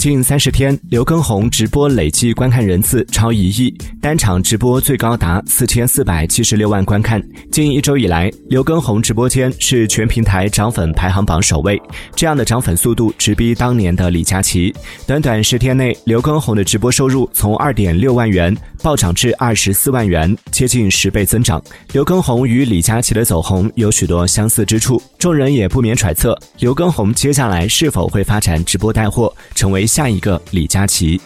近三十天，刘畊宏直播累计观看人次超一亿，单场直播最高达四千四百七十六万观看。近一周以来，刘畊宏直播间是全平台涨粉排行榜首位，这样的涨粉速度直逼当年的李佳琦。短短十天内，刘畊宏的直播收入从二点六万元暴涨至二十四万元，接近十倍增长。刘畊宏与李佳琦的走红有许多相似之处，众人也不免揣测，刘畊宏接下来是否会发展直播带货，成为。下一个李佳琦。